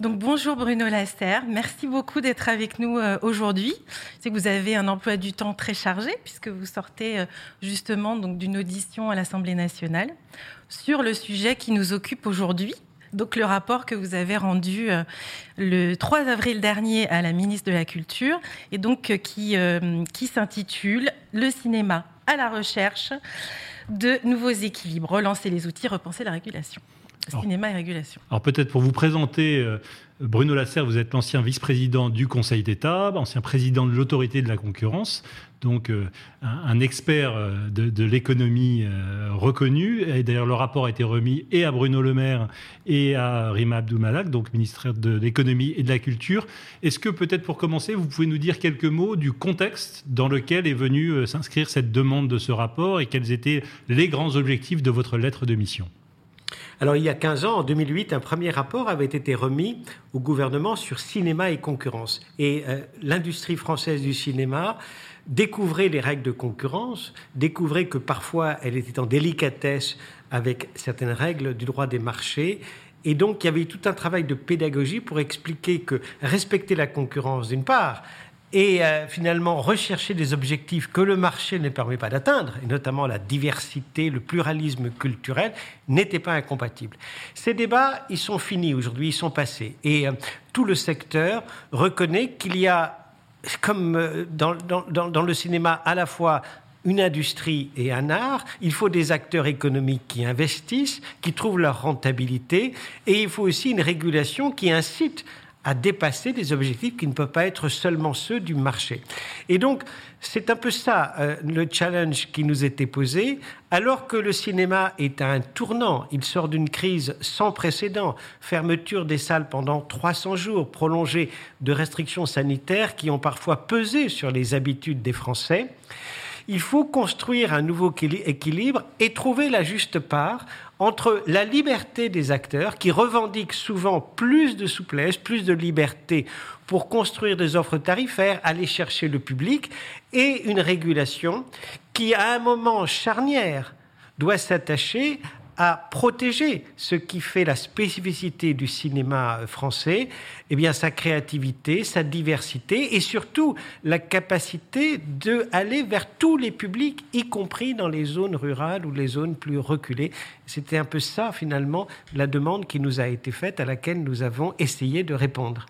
Donc bonjour Bruno Lasser, merci beaucoup d'être avec nous euh, aujourd'hui. C'est que vous avez un emploi du temps très chargé puisque vous sortez euh, justement d'une audition à l'Assemblée nationale sur le sujet qui nous occupe aujourd'hui. Donc le rapport que vous avez rendu euh, le 3 avril dernier à la ministre de la Culture et donc qui s'intitule Le cinéma à la recherche de nouveaux équilibres, relancer les outils, repenser la régulation. Cinéma et régulation. Alors peut-être pour vous présenter, euh, Bruno Lasserre, vous êtes l'ancien vice-président du Conseil d'État, ancien président de l'autorité de la concurrence, donc euh, un, expert euh, de, l'économie reconnu. Et d'ailleurs, le rapport a été remis et à Bruno Le Maire et à Rima Abdoumalak, donc ministre de l'économie et de la culture. Est-ce que peut-être pour commencer, vous pouvez nous dire quelques mots du contexte dans lequel est venue s'inscrire cette demande de ce rapport et quels étaient les grands objectifs de votre lettre de mission? Alors il y a 15 ans, en 2008, un premier rapport avait été remis au gouvernement sur cinéma et concurrence. Et euh, l'industrie française du cinéma découvrait les règles de concurrence, découvrait que parfois elle était en délicatesse avec certaines règles du droit des marchés. Et donc il y avait tout un travail de pédagogie pour expliquer que respecter la concurrence d'une part, et euh, finalement rechercher des objectifs que le marché ne permet pas d'atteindre, et notamment la diversité, le pluralisme culturel, n'étaient pas incompatibles. Ces débats, ils sont finis aujourd'hui, ils sont passés. Et euh, tout le secteur reconnaît qu'il y a, comme euh, dans, le cinéma, à la fois une industrie et un art, il faut des acteurs économiques qui investissent, qui trouvent leur rentabilité, et il faut aussi une régulation qui incite à dépasser des objectifs qui ne peuvent pas être seulement ceux du marché. Et donc, c'est un peu ça euh, le challenge qui nous était posé, alors que le cinéma est à un tournant, il sort d'une crise sans précédent, fermeture des salles pendant 300 jours, prolongée de restrictions sanitaires qui ont parfois pesé sur les habitudes des Français. Il faut construire un nouveau équilibre et trouver la juste part entre la liberté des acteurs qui revendiquent souvent plus de souplesse, plus de liberté pour construire des offres tarifaires, aller chercher le public, et une régulation qui, à un moment charnière, doit s'attacher à protéger ce qui fait la spécificité du cinéma français, eh bien sa créativité, sa diversité et surtout la capacité de aller vers tous les publics, y compris dans les zones rurales ou les zones plus reculées. C'était un peu ça finalement la demande qui nous a été faite à laquelle nous avons essayé de répondre.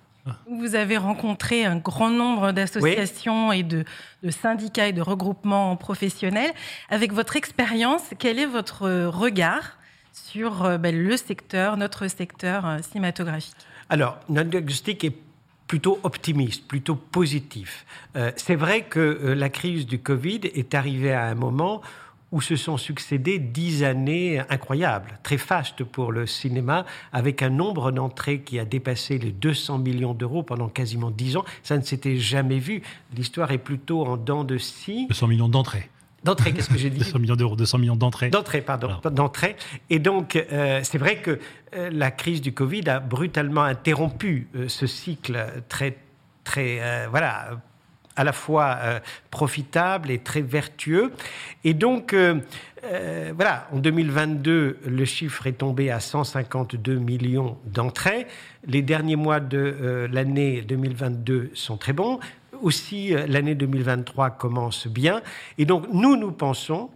Vous avez rencontré un grand nombre d'associations et de, syndicats et de regroupements professionnels. Avec votre expérience, quel est votre regard sur euh, ben, le secteur, notre secteur euh, cinématographique? Alors, notre diagnostic est plutôt optimiste, plutôt positif. Euh, c'est vrai que la crise du Covid est arrivée à un moment où se sont succédées dix années incroyables, très fastes pour le cinéma, avec un nombre d'entrées qui a dépassé les 200 millions d'euros pendant quasiment dix ans. Ça ne s'était jamais vu. L'histoire est plutôt en dents de scie. 200 millions d'entrées. D'entrée, qu'est-ce que j'ai dit 200 millions d'euros, 200 millions d'entrées. D'entrée, pardon, d'entrée. Et donc, euh, c'est vrai que euh, la crise du Covid a brutalement interrompu euh, ce cycle très, très, voilà, à la fois profitable et très vertueux. Et donc, voilà, en 2022, le chiffre est tombé à 152 millions d'entrées. Les derniers mois de l'année 2022 sont très bons aussi euh, l'année 2023 commence bien. Et donc nous, nous pensons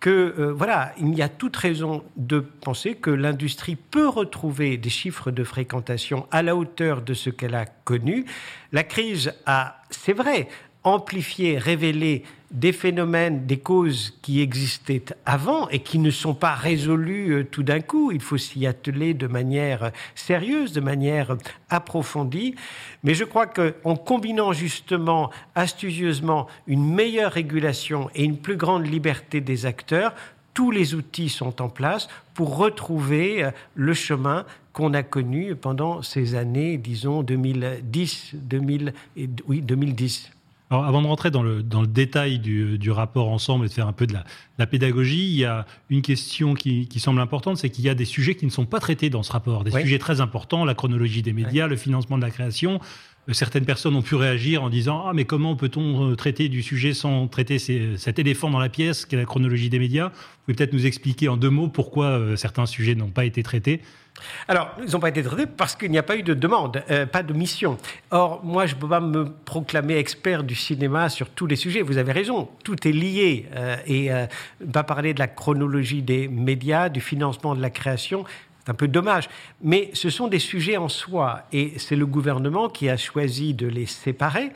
que euh, voilà, il y a toute raison de penser que l'industrie peut retrouver des chiffres de fréquentation à la hauteur de ce qu'elle a connu. La crise a, c'est vrai, amplifié, révélé des phénomènes, des causes qui existaient avant et qui ne sont pas résolues euh, tout d'un coup. Il faut s'y atteler de manière sérieuse, de manière approfondie. Mais je crois qu'en combinant justement astucieusement une meilleure régulation et une plus grande liberté des acteurs, tous les outils sont en place pour retrouver euh, le chemin qu'on a connu pendant ces années, disons 2010, 2000, oui, 2010. Alors, avant de rentrer dans le, dans le détail du, du, rapport ensemble et de faire un peu de la, la pédagogie, il y a une question qui, qui semble importante, c'est qu'il y a des sujets qui ne sont pas traités dans ce rapport, des sujets très importants, la chronologie des médias, le financement de la création, certaines personnes ont pu réagir en disant Ah, mais comment peut-on traiter du sujet sans traiter cet éléphant dans la pièce, qui est la chronologie des médias? Vous pouvez peut-être nous expliquer en deux mots pourquoi certains sujets n'ont pas été traités? Alors, ils n'ont pas été traités parce qu'il n'y a pas eu de demande, euh, pas de mission. Or, moi, je ne peux pas me proclamer expert du cinéma sur tous les sujets. Vous avez raison, tout est lié. Euh, et euh, ne pas parler de la chronologie des médias, du financement de la création, c'est un peu dommage. Mais ce sont des sujets en soi. Et c'est le gouvernement qui a choisi de les séparer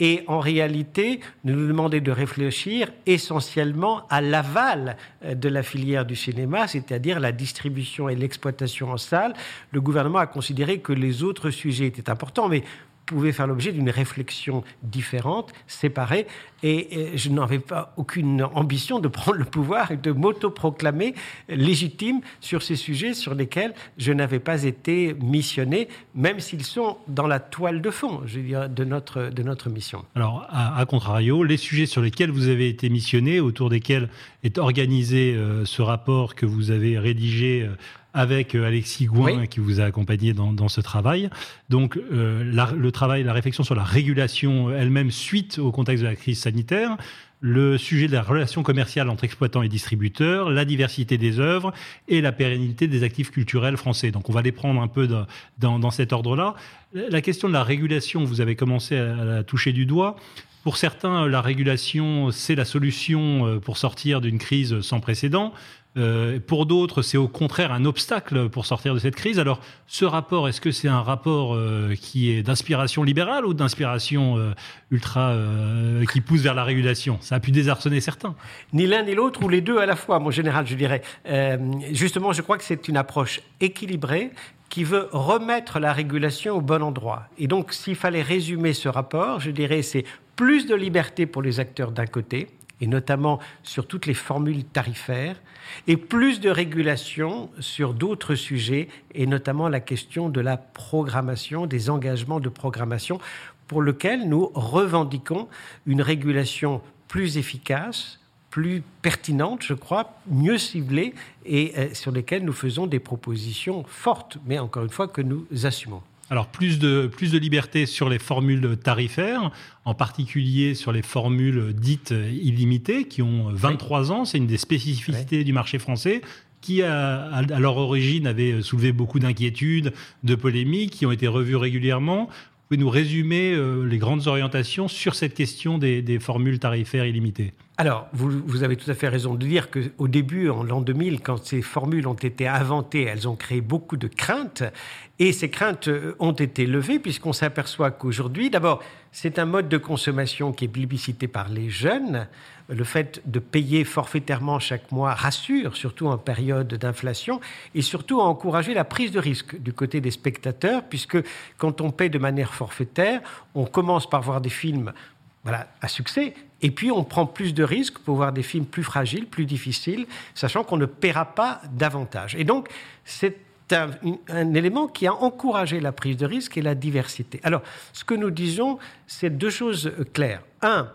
et en réalité nous demandait de réfléchir essentiellement à l'aval euh, de la filière du cinéma, c'est-à-dire la distribution et l'exploitation en salle. Le gouvernement a considéré que les autres sujets étaient importants, mais pouvait faire l'objet d'une réflexion différente, séparée, et je n'avais pas aucune ambition de prendre le pouvoir et de m'autoproclamer légitime sur ces sujets sur lesquels je n'avais pas été missionné, même s'ils sont dans la toile de fond, je veux de notre, de notre mission. Alors, à, contrario, les sujets sur lesquels vous avez été missionné, autour desquels est organisé euh, ce rapport que vous avez rédigé euh, avec euh, Alexis Gouin qui vous a accompagné dans, ce travail. Donc euh, le travail, la réflexion sur la régulation elle-même suite au contexte de la crise sanitaire, le sujet de la relation commerciale entre exploitants et distributeurs, la diversité des œuvres et la pérennité des actifs culturels français. Donc on va les prendre un peu dans, dans, cet ordre-là. La question de la régulation, vous avez commencé à la toucher du doigt. Pour certains, la régulation, c'est la solution euh, pour sortir d'une crise sans précédent. Euh, pour d'autres, c'est au contraire un obstacle pour sortir de cette crise. Alors, ce rapport, est-ce que c'est un rapport euh, qui est d'inspiration libérale ou d'inspiration euh, ultra qui pousse vers la régulation? Ça a pu désarçonner certains. Ni l'un ni l'autre, ou les deux à la fois, mon général, je dirais. justement, je crois que c'est une approche équilibrée qui veut remettre la régulation au bon endroit. Et donc, s'il fallait résumer ce rapport, je dirais c'est plus de liberté pour les acteurs d'un côté, et notamment sur toutes les formules tarifaires, et plus de régulation sur d'autres sujets, et notamment la question de la programmation, des engagements de programmation, pour lequel nous revendiquons une régulation plus efficace, plus pertinente, je crois, mieux ciblée, et euh, sur lesquelles nous faisons des propositions fortes, mais encore une fois que nous assumons. Alors plus de, plus de liberté sur les formules tarifaires, en particulier sur les formules dites illimitées, qui ont 23 ans, c'est une des spécificités du marché français qui, à, à, leur origine, avait soulevé beaucoup d'inquiétudes, de polémiques, qui ont été revues régulièrement. Vous pouvez nous résumer euh, les grandes orientations sur cette question des, formules tarifaires illimitées? Alors, vous, vous, avez tout à fait raison de dire qu'au début, en l'an 2000, quand ces formules ont été inventées, elles ont créé beaucoup de craintes. Et ces craintes euh, ont été levées puisqu'on s'aperçoit qu'aujourd'hui, d'abord, c'est un mode de consommation qui est plébiscité par les jeunes. Le fait de payer forfaitairement chaque mois rassure, surtout en période d'inflation, et surtout a encouragé la prise de risque du côté des spectateurs, puisque quand on paie de manière forfaitaire, on commence par voir des films voilà, à succès. Et puis, on prend plus de risques pour voir des films plus fragiles, plus difficiles, sachant qu'on ne paiera pas davantage. Et donc, c'est un, élément qui a encouragé la prise de risque et la diversité. Alors, ce que nous disons, c'est deux choses claires. Un,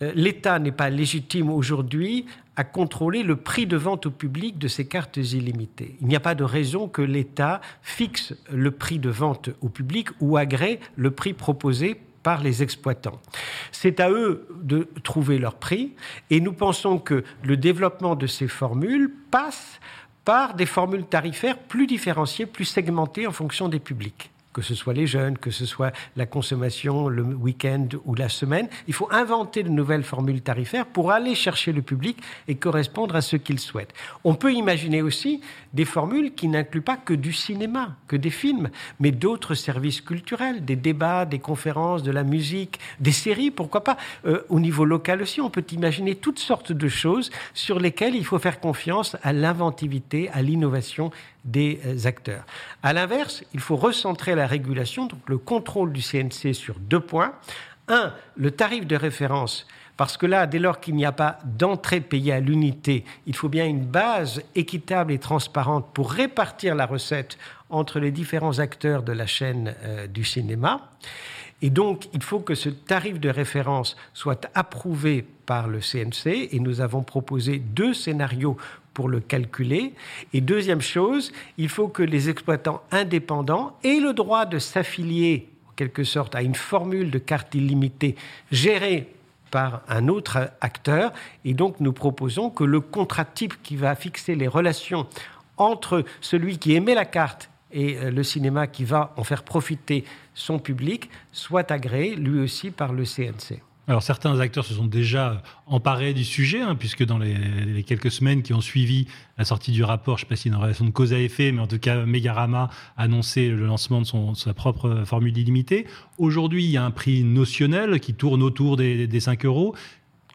l'État n'est pas légitime aujourd'hui à contrôler le prix de vente au public de ces cartes illimitées. Il n'y a pas de raison que l'État fixe le prix de vente au public ou agrée le prix proposé par les exploitants. C'est à eux de trouver leur prix et nous pensons que le développement de ces formules passe par des formules tarifaires plus différenciées, plus segmentées en fonction des publics que ce soit les jeunes, que ce soit la consommation le week-end ou la semaine. Il faut inventer de nouvelles formules tarifaires pour aller chercher le public et correspondre à ce qu'il souhaite. On peut imaginer aussi des formules qui n'incluent pas que du cinéma, que des films, mais d'autres services culturels, des débats, des conférences, de la musique, des séries, pourquoi pas. Euh, au niveau local aussi, on peut imaginer toutes sortes de choses sur lesquelles il faut faire confiance à l'inventivité, à l'innovation des euh, acteurs. À l'inverse, il faut recentrer la régulation, donc le contrôle du CNC sur deux points. Un, le tarif de référence, parce que là, dès lors qu'il n'y a pas d'entrée payée à l'unité, il faut bien une base équitable et transparente pour répartir la recette entre les différents acteurs de la chaîne euh, du cinéma. Et donc, il faut que ce tarif de référence soit approuvé par le CNC et nous avons proposé deux scénarios pour le calculer. Et deuxième chose, il faut que les exploitants indépendants aient le droit de s'affilier quelque sorte à une formule de carte illimitée gérée par un autre acteur. Et donc, nous proposons que le contrat type qui va fixer les relations entre celui qui émet la carte et euh, le cinéma qui va en faire profiter son public soit agréé lui aussi par le CNC. Alors certains acteurs se sont déjà emparés du sujet, hein, puisque dans les, quelques semaines qui ont suivi la sortie du rapport, je ne sais pas si une relation de cause à effet, mais en tout cas Megarama a annoncé le lancement de, sa propre formule illimitée. Aujourd'hui, il y a un prix notionnel qui tourne autour des, 5 euros.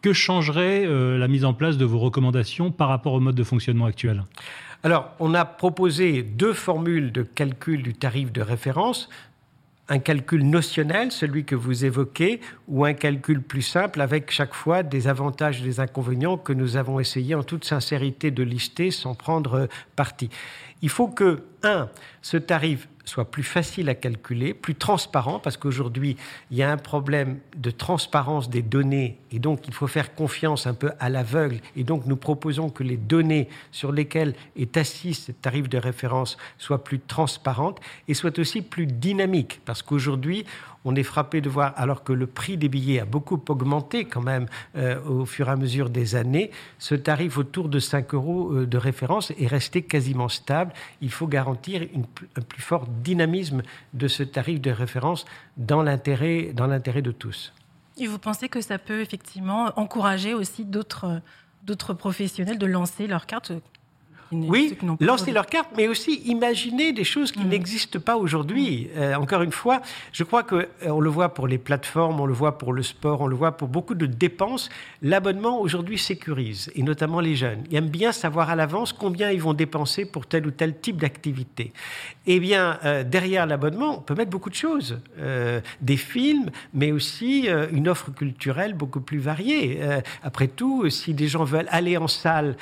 Que changerait euh, la mise en place de vos recommandations par rapport au mode de fonctionnement actuel? Alors, on a proposé deux formules de calcul du tarif de référence un calcul notionnel, celui que vous évoquez, ou un calcul plus simple avec chaque fois des avantages et des inconvénients que nous avons essayé en toute sincérité de lister sans prendre parti. Il faut que, un, ce tarif soit plus facile à calculer, plus transparent, parce qu'aujourd'hui, il y a un problème de transparence des données, et donc il faut faire confiance un peu à l'aveugle, et donc nous proposons que les données sur lesquelles est assis ce tarif de référence soient plus transparentes et soient aussi plus dynamiques, parce qu'aujourd'hui, on est frappé de voir, alors que le prix des billets a beaucoup augmenté quand même euh, au fur et à mesure des années, ce tarif autour de 5 euros euh, de référence est resté quasiment stable. Il faut garantir un plus fort dynamisme de ce tarif de référence dans l'intérêt de tous. Et vous pensez que ça peut effectivement encourager aussi d'autres professionnels de lancer leur carte oui, lancer leur carte, mais aussi imaginer des choses qui mm. n'existent pas aujourd'hui. Mm. Euh, encore une fois, je crois que euh, on le voit pour les plateformes, on le voit pour le sport, on le voit pour beaucoup de dépenses. L'abonnement aujourd'hui sécurise, et notamment les jeunes. Ils aiment bien savoir à l'avance combien ils vont dépenser pour tel ou tel type d'activité. Eh bien, euh, derrière l'abonnement, on peut mettre beaucoup de choses, des films, mais aussi une offre culturelle beaucoup plus variée. après tout, si des gens veulent aller en salle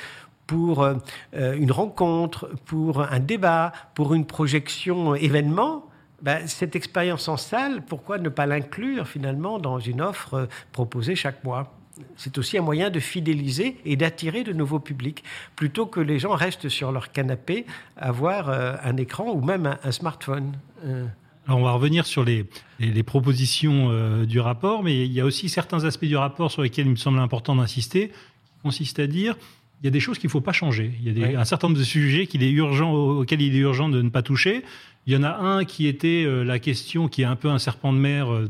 pour euh, une rencontre, pour un débat, pour une projection événement, ben, cette expérience en salle, pourquoi ne pas l'inclure finalement dans une offre euh, proposée chaque mois? C'est aussi un moyen de fidéliser et d'attirer de nouveaux publics, plutôt que les gens restent sur leur canapé à voir euh, un écran ou même un, smartphone. Alors on va revenir sur les, propositions du rapport, mais il y a aussi certains aspects du rapport sur lesquels il me semble important d'insister, consiste à dire il y a des choses qu'il ne faut pas changer. Il y a un certain nombre de sujets qu'il est urgent, auxquels il est urgent de ne pas toucher. Il y en a un qui était euh, la question qui est un peu un serpent de mer euh,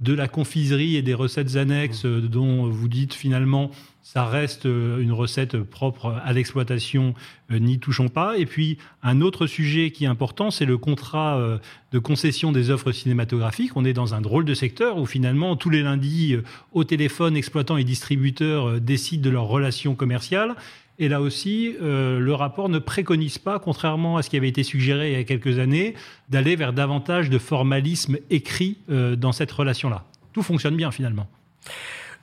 de, la confiserie et des recettes annexes euh, dont vous dites finalement ça reste une recette propre à l'exploitation, n'y touchons pas. Et puis un autre sujet qui est important, c'est le contrat de concession des offres cinématographiques. On est dans un drôle de secteur où finalement tous les lundis, au téléphone, exploitants et distributeurs décident de leurs relations commerciales. Et là aussi, euh, le rapport ne préconise pas, contrairement à ce qui avait été suggéré il y a quelques années, d'aller vers davantage de formalisme écrit euh, dans cette relation-là. Tout fonctionne bien finalement.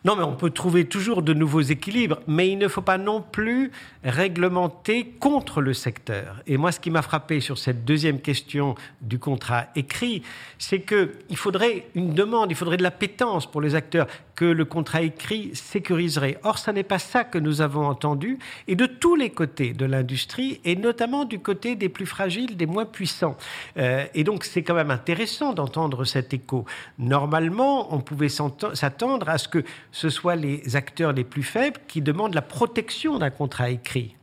Non, mais on peut trouver toujours de nouveaux équilibres, mais il ne faut pas non plus réglementer contre le secteur. Et moi, ce qui m'a frappé sur cette deuxième question du contrat écrit, c'est qu'il faudrait une demande, il faudrait de la pétence pour les acteurs que le contrat écrit sécuriserait. Or, ce n'est pas ça que nous avons entendu, et de tous les côtés de l'industrie, et notamment du côté des plus fragiles, des moins puissants. Euh, et donc, c'est quand même intéressant d'entendre cet écho. Normalement, on pouvait s'attendre à ce que ce soit les acteurs les plus faibles qui demandent la protection d'un contrat écrit.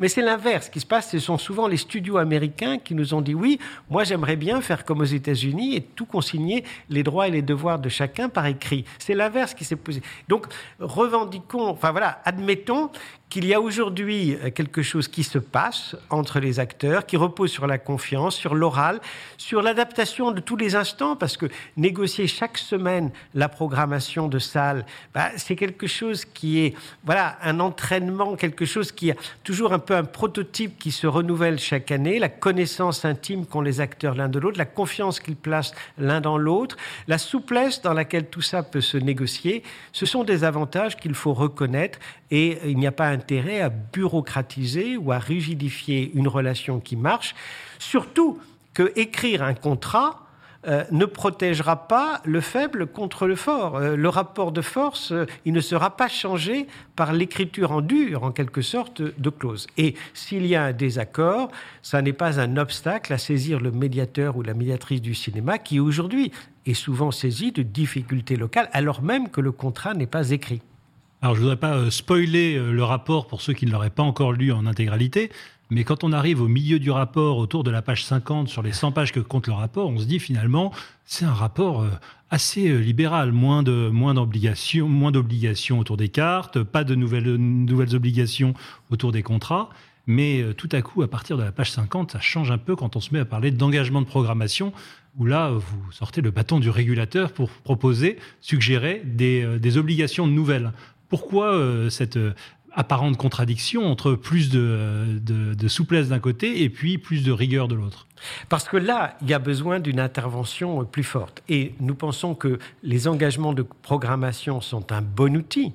Mais c'est l'inverse qui se passe. Ce sont souvent les studios américains qui nous ont dit oui, moi j'aimerais bien faire comme aux États-Unis et tout consigner les droits et les devoirs de chacun par écrit. C'est l'inverse qui s'est posé. Donc revendiquons, enfin voilà, admettons qu'il y a aujourd'hui euh, quelque chose qui se passe entre les acteurs, qui repose sur la confiance, sur l'oral, sur l'adaptation de tous les instants, parce que négocier chaque semaine la programmation de salle, bah, c'est quelque chose qui est, voilà, un entraînement, quelque chose qui a toujours un peu un prototype qui se renouvelle chaque année, la connaissance intime qu'ont les acteurs l'un de l'autre, la confiance qu'ils placent l'un dans l'autre, la souplesse dans laquelle tout ça peut se négocier, ce sont des avantages qu'il faut reconnaître et il n'y a pas intérêt à bureaucratiser ou à rigidifier une relation qui marche, surtout que écrire un contrat euh, ne protégera pas le faible contre le fort. Euh, le rapport de force, euh, il ne sera pas changé par l'écriture en dur, en quelque sorte, de clauses. Et s'il y a un désaccord, ça n'est pas un obstacle à saisir le médiateur ou la médiatrice du cinéma qui aujourd'hui est souvent saisi de difficultés locales, alors même que le contrat n'est pas écrit. Alors je voudrais pas euh, spoiler euh, le rapport pour ceux qui ne l'auraient pas encore lu en intégralité, mais quand on arrive au milieu du rapport, autour de la page 50, sur les 100 pages que compte le rapport, on se dit finalement, c'est un rapport euh, assez libéral, moins moins d'obligations, moins d'obligations autour des cartes, pas de nouvelles nouvelles obligations autour des contrats. Mais tout à coup, à partir de la page 50, ça change un peu quand on se met à parler d'engagement de programmation, où là, vous sortez le bâton du régulateur pour proposer, suggérer des, des obligations nouvelles. Pourquoi euh, cette euh, apparente contradiction entre plus de, souplesse d'un côté et puis plus de rigueur de l'autre? Parce que là, il y a besoin d'une intervention plus forte. Et nous pensons que les engagements de programmation sont un bon outil,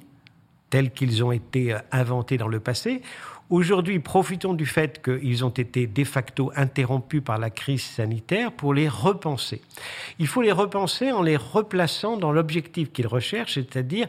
tels qu'ils ont été euh, inventés dans le passé. Aujourd'hui, profitons du fait qu'ils ont été de facto interrompus par la crise sanitaire pour les repenser. Il faut les repenser en les replaçant dans l'objectif qu'ils recherchent, c'est-à-dire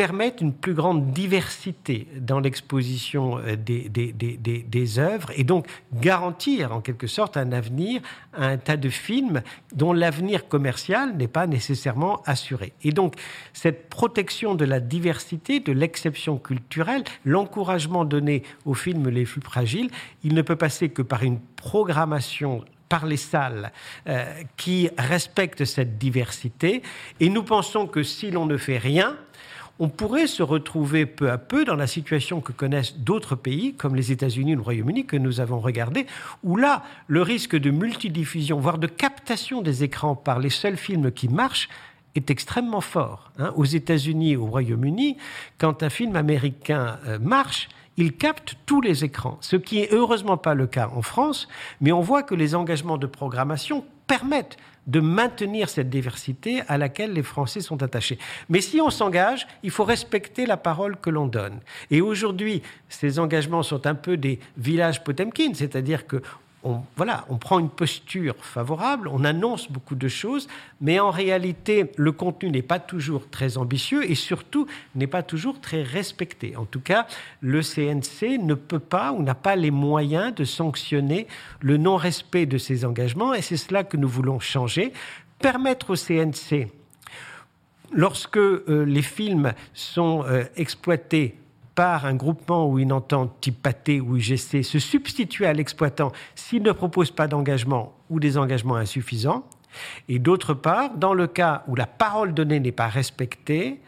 permettent une plus grande diversité dans l'exposition euh, des, œuvres et donc garantir en quelque sorte un avenir à un tas de films dont l'avenir commercial n'est pas nécessairement assuré. Et donc cette protection de la diversité, de l'exception culturelle, l'encouragement donné aux films les plus fragiles, il ne peut passer que par une programmation par les salles euh, qui respecte cette diversité. Et nous pensons que si l'on ne fait rien, on pourrait se retrouver peu à peu dans la situation que connaissent d'autres pays, comme les États-Unis ou le Royaume-Uni, que nous avons regardé, où là, le risque de multidiffusion, voire de captation des écrans par les seuls films qui marchent, est extrêmement fort. Hein. Aux États-Unis au Royaume-Uni, quand un film américain euh, marche, il capte tous les écrans, ce qui est heureusement pas le cas en France, mais on voit que les engagements de programmation permettent de maintenir cette diversité à laquelle les Français sont attachés. Mais si on s'engage, il faut respecter la parole que l'on donne. Et aujourd'hui, ces engagements sont un peu des villages Potemkin, c'est-à-dire que on, voilà, on prend une posture favorable, on annonce beaucoup de choses, mais en réalité, le contenu n'est pas toujours très ambitieux et surtout n'est pas toujours très respecté. En tout cas, le CNC ne peut pas ou n'a pas les moyens de sanctionner le non-respect de ses engagements et c'est cela que nous voulons changer. Permettre au CNC, lorsque euh, les films sont euh, exploités par un groupement ou une entente type PATE ou UGC se substituer à l'exploitant s'il ne propose pas d'engagement ou des engagements insuffisants. Et d'autre part, dans le cas où la parole donnée n'est pas respectée,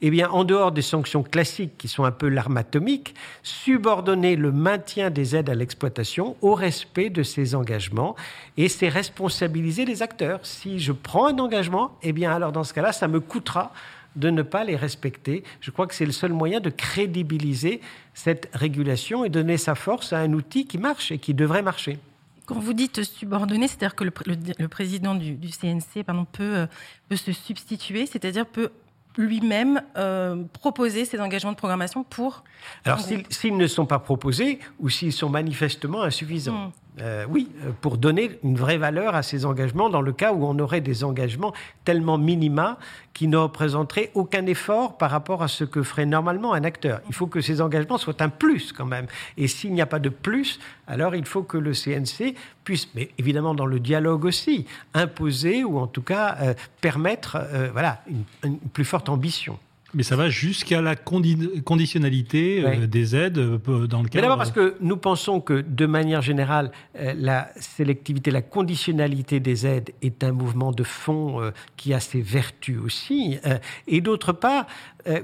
eh bien, en dehors des sanctions classiques qui sont un peu l'arme atomique, subordonner le maintien des aides à l'exploitation au respect de ces engagements et c'est responsabiliser les acteurs. Si je prends un engagement, eh bien, alors dans ce cas-là, ça me coûtera de ne pas les respecter. Je crois que c'est le seul moyen de crédibiliser cette régulation et donner sa force à un outil qui marche et qui devrait marcher. Quand vous dites subordonner, c'est-à-dire que le, président du, CNC pardon, peut, euh, peut se substituer, c'est-à-dire peut lui-même euh, proposer ses engagements de programmation pour... Alors s'ils ne sont pas proposés ou s'ils sont manifestement insuffisants. Hmm. Euh, oui, euh, pour donner une vraie valeur à ces engagements dans le cas où on aurait des engagements tellement minima qui ne représenteraient aucun effort par rapport à ce que ferait normalement un acteur. Il faut que ces engagements soient un plus quand même. Et s'il n'y a pas de plus, alors il faut que le CNC puisse, mais évidemment dans le dialogue aussi, imposer ou en tout cas euh, permettre voilà, une plus forte ambition. Mais ça va jusqu'à la conditionnalité euh, des aides euh, dans le cadre. Mais d'abord parce que nous pensons que de manière générale, euh, la sélectivité, la conditionnalité des aides est un mouvement de fond qui a ses vertus aussi. et d'autre part,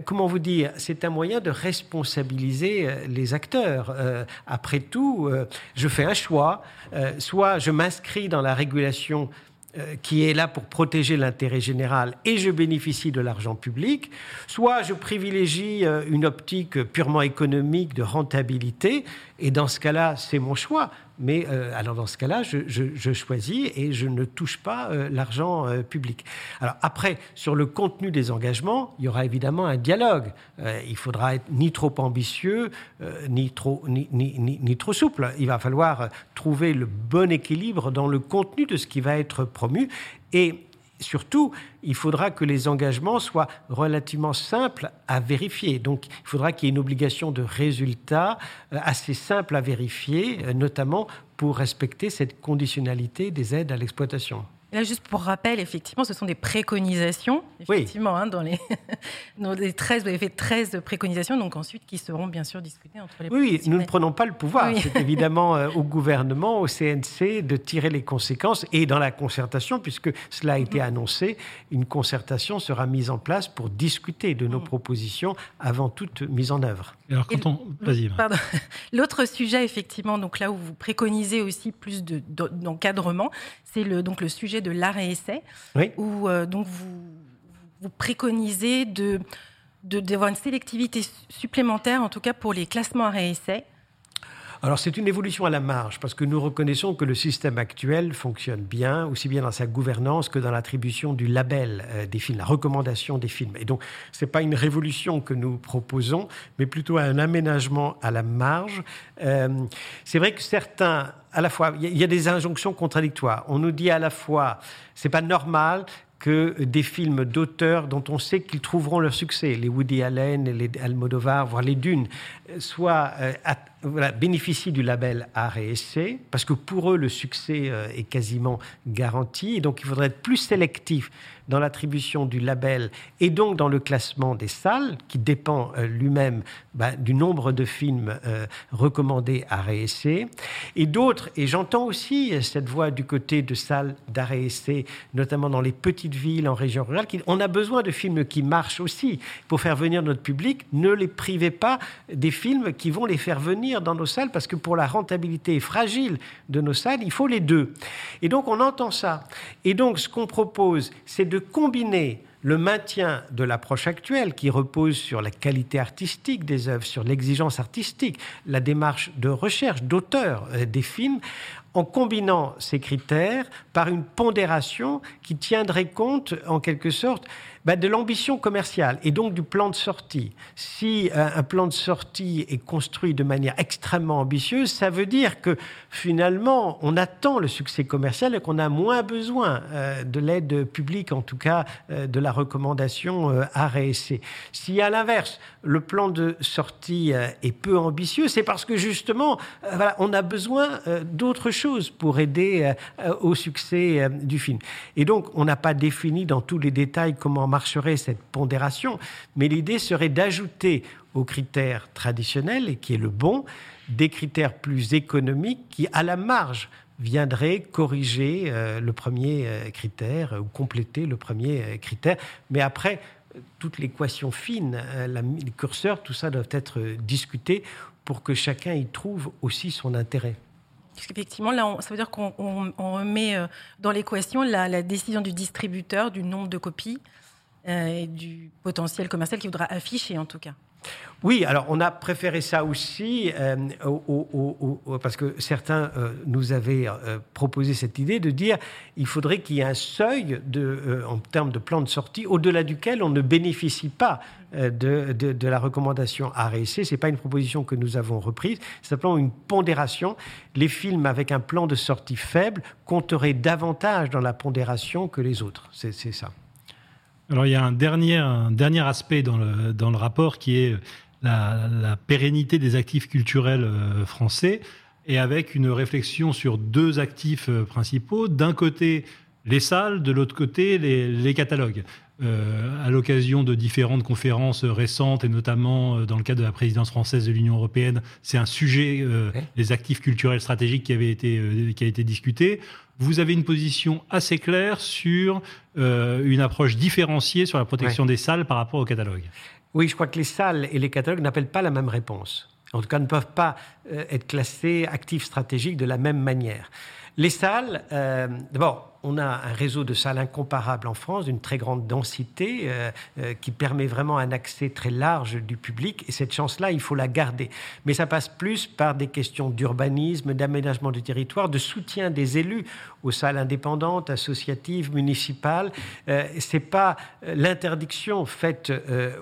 comment vous dire, c'est un moyen de responsabiliser les acteurs. après tout, je fais un choix. soit je m'inscris dans la régulation euh, qui est là pour protéger l'intérêt général et je bénéficie de l'argent public, soit je privilégie euh, une optique purement économique de rentabilité, et dans ce cas-là, c'est mon choix. Mais euh, alors dans ce cas-là, je, choisis et je ne touche pas l'argent public. Alors après, sur le contenu des engagements, il y aura évidemment un dialogue. il faudra être ni trop ambitieux, ni, trop, ni, ni, trop souple. Il va falloir trouver le bon équilibre dans le contenu de ce qui va être et surtout, il faudra que les engagements soient relativement simples à vérifier. Donc, il faudra qu'il y ait une obligation de résultat euh, assez simple à vérifier, euh, notamment pour respecter cette conditionnalité des aides à l'exploitation. Là, juste pour rappel, effectivement, ce sont des préconisations. Effectivement, hein, dans, les dans les 13, vous avez fait 13 préconisations, donc ensuite qui seront bien sûr discutées entre les Oui, nous ne prenons pas le pouvoir. C'est évidemment euh, au gouvernement, au CNC, de tirer les conséquences. Et dans la concertation, puisque cela a été mm. annoncé, une concertation sera mise en place pour discuter de nos mm. propositions avant toute mise en œuvre. Alors, quand on... Vas-y. L'autre sujet, effectivement, donc là où vous préconisez aussi plus d'encadrement, c'est le, donc le sujet de l'arrêt-essai, où euh, donc vous, vous préconisez de d'avoir une sélectivité supplémentaire, en tout cas pour les classements arrêt-essai, alors c'est une évolution à la marge, parce que nous reconnaissons que le système actuel fonctionne bien, aussi bien dans sa gouvernance que dans l'attribution du label euh, des films, la recommandation des films. Et donc ce n'est pas une révolution que nous proposons, mais plutôt un aménagement à la marge. Euh, c'est vrai que certains, à la fois, il y a des injonctions contradictoires. On nous dit à la fois, c'est pas normal que des films d'auteurs dont on sait qu'ils trouveront leur succès, les Woody Allen, les Almodovar, voire les Dunes, soient euh, bénéficient du label art et essai, parce que pour eux, le succès euh, est quasiment garanti. Donc, il faudrait être plus sélectif dans l'attribution du label et donc dans le classement des salles, qui dépend euh, lui-même bah, du nombre de films euh, recommandés à essai. Et d'autres, et j'entends aussi cette voix du côté de salles d'arrêt essai, notamment dans les petites villes, en région rurale, qui, on a besoin de films qui marchent aussi pour faire venir notre public. Ne les privez pas des films qui vont les faire venir dans nos salles parce que pour la rentabilité fragile de nos salles, il faut les deux. Et donc on entend ça. Et donc ce qu'on propose, c'est de combiner le maintien de l'approche actuelle qui repose sur la qualité artistique des œuvres, sur l'exigence artistique, la démarche de recherche d'auteur euh, des films, en combinant ces critères par une pondération qui tiendrait compte, en quelque sorte, bah, de l'ambition commerciale et donc du plan de sortie. Si euh, un plan de sortie est construit de manière extrêmement ambitieuse, ça veut dire que finalement, on attend le succès commercial et qu'on a moins besoin euh, de l'aide publique, en tout cas euh, de la recommandation à réessayer. Si à l'inverse, le plan de sortie est peu ambitieux, c'est parce que justement, on a besoin d'autres choses pour aider au succès du film. Et donc, on n'a pas défini dans tous les détails comment marcherait cette pondération, mais l'idée serait d'ajouter aux critères traditionnels, et qui est le bon, des critères plus économiques qui, à la marge, viendraient corriger euh, le premier euh, critère ou compléter le premier euh, critère. Mais après, toute l'équation fine, les curseurs, tout ça doit être discuté pour que chacun y trouve aussi son intérêt. Effectivement, là, ça veut dire qu'on met dans l'équation la, décision du distributeur du nombre de copies, euh, et du potentiel commercial qu'il voudra afficher en tout cas. Oui, alors on a préféré ça aussi euh, parce que certains euh, nous avaient proposé cette idée de dire il faudrait qu'il y ait un seuil en termes de plan de sortie au-delà duquel on ne bénéficie pas de, de, la recommandation RSC. Ce n'est pas une proposition que nous avons reprise, c'est simplement une pondération. Les films avec un plan de sortie faible compteraient davantage dans la pondération que les autres. C'est ça. Alors il y a un dernier, aspect dans le, rapport qui est la, pérennité des actifs culturels euh, français et avec une réflexion sur deux actifs euh, principaux. D'un côté, les salles, de l'autre côté, les catalogues. Euh, à l'occasion de différentes conférences récentes, et notamment euh, dans le cadre de la présidence française de l'Union européenne, c'est un sujet, euh, les actifs culturels stratégiques qui avait été, qui a été discuté. Vous avez une position assez claire sur une approche différenciée sur la protection des salles par rapport au catalogue. Oui, je crois que les salles et les catalogues n'appellent pas la même réponse. En tout cas, ne peuvent pas être classés actifs stratégiques de la même manière. Les salles, d'abord, on a un réseau de salles incomparable en France, d'une très grande densité, euh, euh, qui permet vraiment un accès très large du public. Et cette chance-là, il faut la garder. Mais ça passe plus par des questions d'urbanisme, d'aménagement du territoire, de soutien des élus aux salles indépendantes, associatives, municipales. Euh, c'est pas l'interdiction faite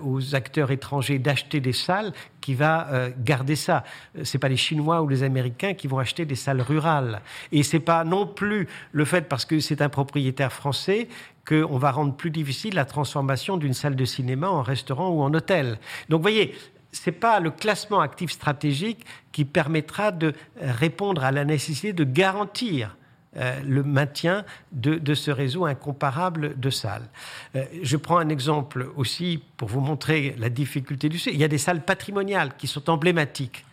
aux acteurs étrangers d'acheter des salles qui va garder ça. C'est pas les Chinois ou les Américains qui vont acheter des salles rurales. Et c'est pas non plus le fait parce que c'est un propriétaire français qu'on va rendre plus difficile la transformation d'une salle de cinéma en restaurant ou en hôtel. Donc, voyez, ce n'est pas le classement actif stratégique qui permettra de répondre à la nécessité de garantir euh, le maintien de, ce réseau incomparable de salles. Euh, je prends un exemple aussi pour vous montrer la difficulté du sujet. Il y a des salles patrimoniales qui sont emblématiques.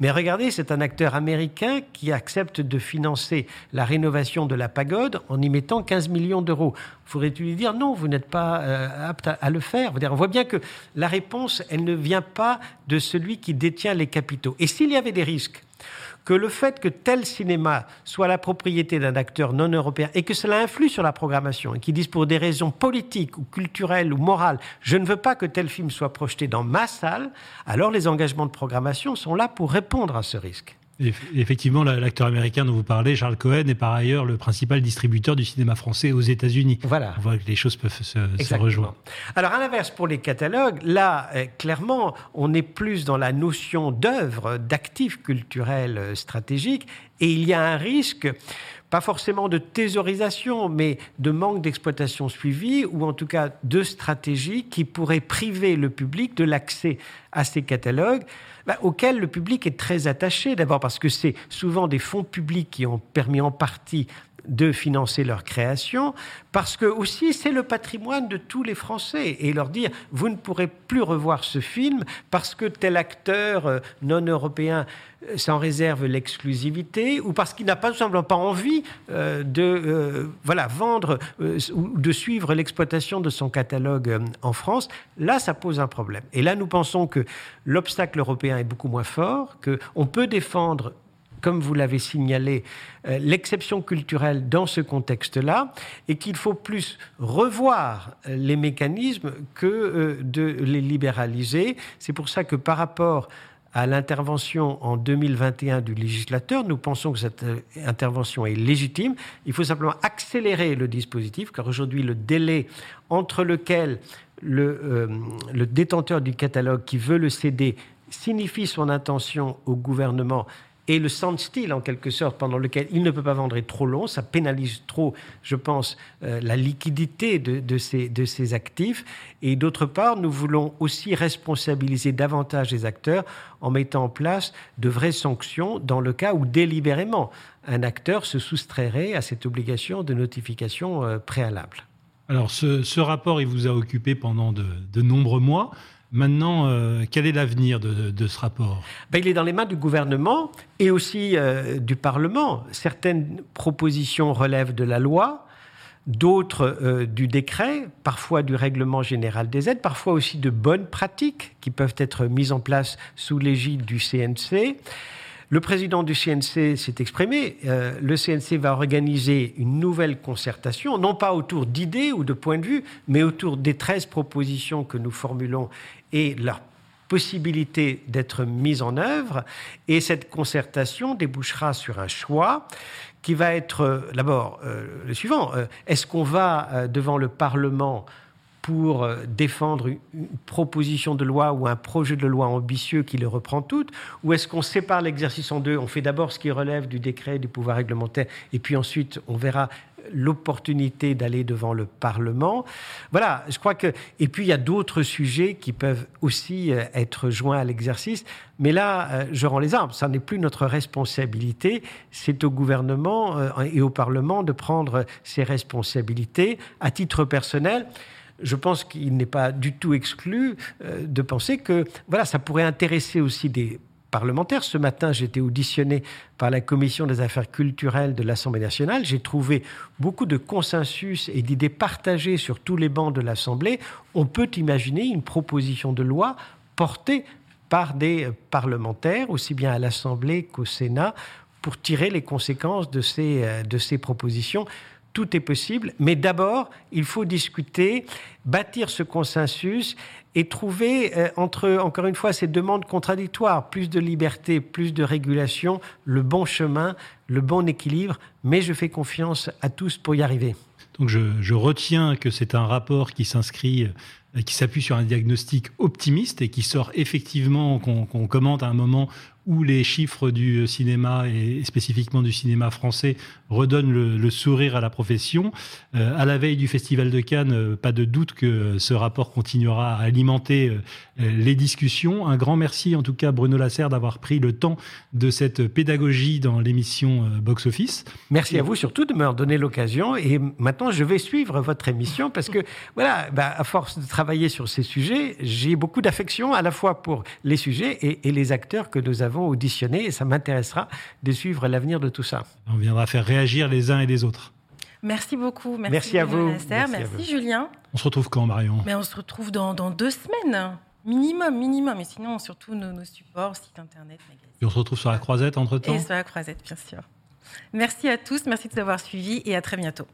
Mais regardez, c'est un acteur américain qui accepte de financer la rénovation de la pagode en y mettant 15 millions d'euros. Faudrait-il lui dire non, vous n'êtes pas euh, apte à, le faire? On voit bien que la réponse, elle ne vient pas de celui qui détient les capitaux. Et s'il y avait des risques que le fait que tel cinéma soit la propriété d'un acteur non européen et que cela influe sur la programmation et qu'ils disent pour des raisons politiques ou culturelles ou morales, je ne veux pas que tel film soit projeté dans ma salle, alors les engagements de programmation sont là pour répondre à ce risque. Effectivement, l'acteur américain dont vous parlez, Charles Cohen, est par ailleurs le principal distributeur du cinéma français aux États-Unis. Voilà. On voit que les choses peuvent se, rejoindre. Alors, à l'inverse, pour les catalogues, là, euh, clairement, on est plus dans la notion d'œuvre, d'actif culturel euh, stratégique, et il y a un risque pas forcément de thésaurisation, mais de manque d'exploitation suivie, ou en tout cas de stratégie qui pourrait priver le public de l'accès à ces catalogues bah, auquel le public est très attaché. D'abord parce que c'est souvent des fonds publics qui ont permis en partie de financer leur création, parce que aussi c'est le patrimoine de tous les Français, et leur dire, vous ne pourrez plus revoir ce film parce que tel acteur euh, non européen euh, s'en réserve l'exclusivité, ou parce qu'il n'a pas tout simplement pas envie euh, de voilà, vendre ou de suivre l'exploitation de son catalogue en France, là ça pose un problème. Et là nous pensons que l'obstacle européen est beaucoup moins fort, qu'on peut défendre comme vous l'avez signalé, euh, l'exception culturelle dans ce contexte-là, et qu'il faut plus revoir euh, les mécanismes que euh, de les libéraliser. C'est pour ça que par rapport à l'intervention en 2021 du législateur, nous pensons que cette intervention est légitime. Il faut simplement accélérer le dispositif, car aujourd'hui, le délai entre lequel le, le, détenteur du catalogue qui veut le céder signifie son intention au gouvernement et le standstill, en quelque sorte, pendant lequel il ne peut pas vendre est trop long. Ça pénalise trop, je pense, euh, la liquidité de, de, ces, de ces actifs. Et d'autre part, nous voulons aussi responsabiliser davantage les acteurs en mettant en place de vraies sanctions dans le cas où délibérément un acteur se soustrairait à cette obligation de notification euh, préalable. Alors, ce, ce, rapport, il vous a occupé pendant de, de nombreux mois. Maintenant, euh, quel est l'avenir de, ce rapport? Ben, Il est dans les mains du gouvernement et aussi euh, du Parlement. Certaines propositions relèvent de la loi, d'autres euh, du décret, parfois du règlement général des aides, parfois aussi de bonnes pratiques qui peuvent être mises en place sous l'égide du CNC. Le président du CNC s'est exprimé. Le CNC va organiser une nouvelle concertation, non pas autour d'idées ou de points de vue, mais autour des 13 propositions que nous formulons et leur possibilité d'être mise en œuvre. Et cette concertation débouchera sur un choix qui va être euh, d'abord euh, le suivant. Est-ce qu'on va devant le Parlement pour euh, défendre une proposition de loi ou un projet de loi ambitieux qui le reprend tout Ou est-ce qu'on sépare l'exercice en deux On fait d'abord ce qui relève du décret, du pouvoir réglementaire, et puis ensuite on verra l'opportunité d'aller devant le Parlement. Voilà, je crois que... Et puis il y a d'autres sujets qui peuvent aussi euh, être joints à l'exercice. Mais là, euh, je rends les armes. Ça n'est plus notre responsabilité. C'est au gouvernement et au Parlement de prendre ses responsabilités. À titre personnel, je pense qu'il n'est pas du tout exclu euh, de penser que voilà, ça pourrait intéresser aussi des parlementaires. Ce matin, j'ai été auditionné par la Commission des affaires culturelles de l'Assemblée nationale. J'ai trouvé beaucoup de consensus et d'idées partagées sur tous les bancs de l'Assemblée. On peut imaginer une proposition de loi portée par des parlementaires, aussi bien à l'Assemblée qu'au Sénat, pour tirer les conséquences de ces, euh, de ces propositions tout est possible, mais d'abord, il faut discuter, bâtir ce consensus et trouver euh, entre, encore une fois, ces demandes contradictoires, plus de liberté, plus de régulation, le bon chemin, le bon équilibre, mais je fais confiance à tous pour y arriver. Donc je, retiens que c'est un rapport qui s'inscrit euh, qui s'appuie sur un diagnostic optimiste et qui sort effectivement, qu'on commente à un moment où les chiffres du cinéma et spécifiquement du cinéma français redonnent le, sourire à la profession. Euh, à la veille du Festival de Cannes, euh, pas de doute que ce rapport continuera à alimenter euh, les discussions. Un grand merci en tout cas Bruno Lasserre d'avoir pris le temps de cette pédagogie dans l'émission Box Office. Merci à vous surtout de me donner l'occasion et maintenant je vais suivre votre émission parce que voilà, bah, à force de travailler sur ces sujets, j'ai beaucoup d'affection à la fois pour les sujets et, et les acteurs que nous avons auditionnés et ça m'intéressera de suivre l'avenir de tout ça. On viendra faire réagir les uns et les autres. Merci beaucoup. Merci, à vous. Merci, Julien. On se retrouve quand, Marion? Mais On se retrouve dans, deux semaines. Minimum, minimum. Et sinon, surtout nos, supports, site internet, magazine. Et on se retrouve sur la croisette entre-temps? Et sur la croisette, bien sûr. Merci à tous. Merci de nous avoir suivis et à très bientôt.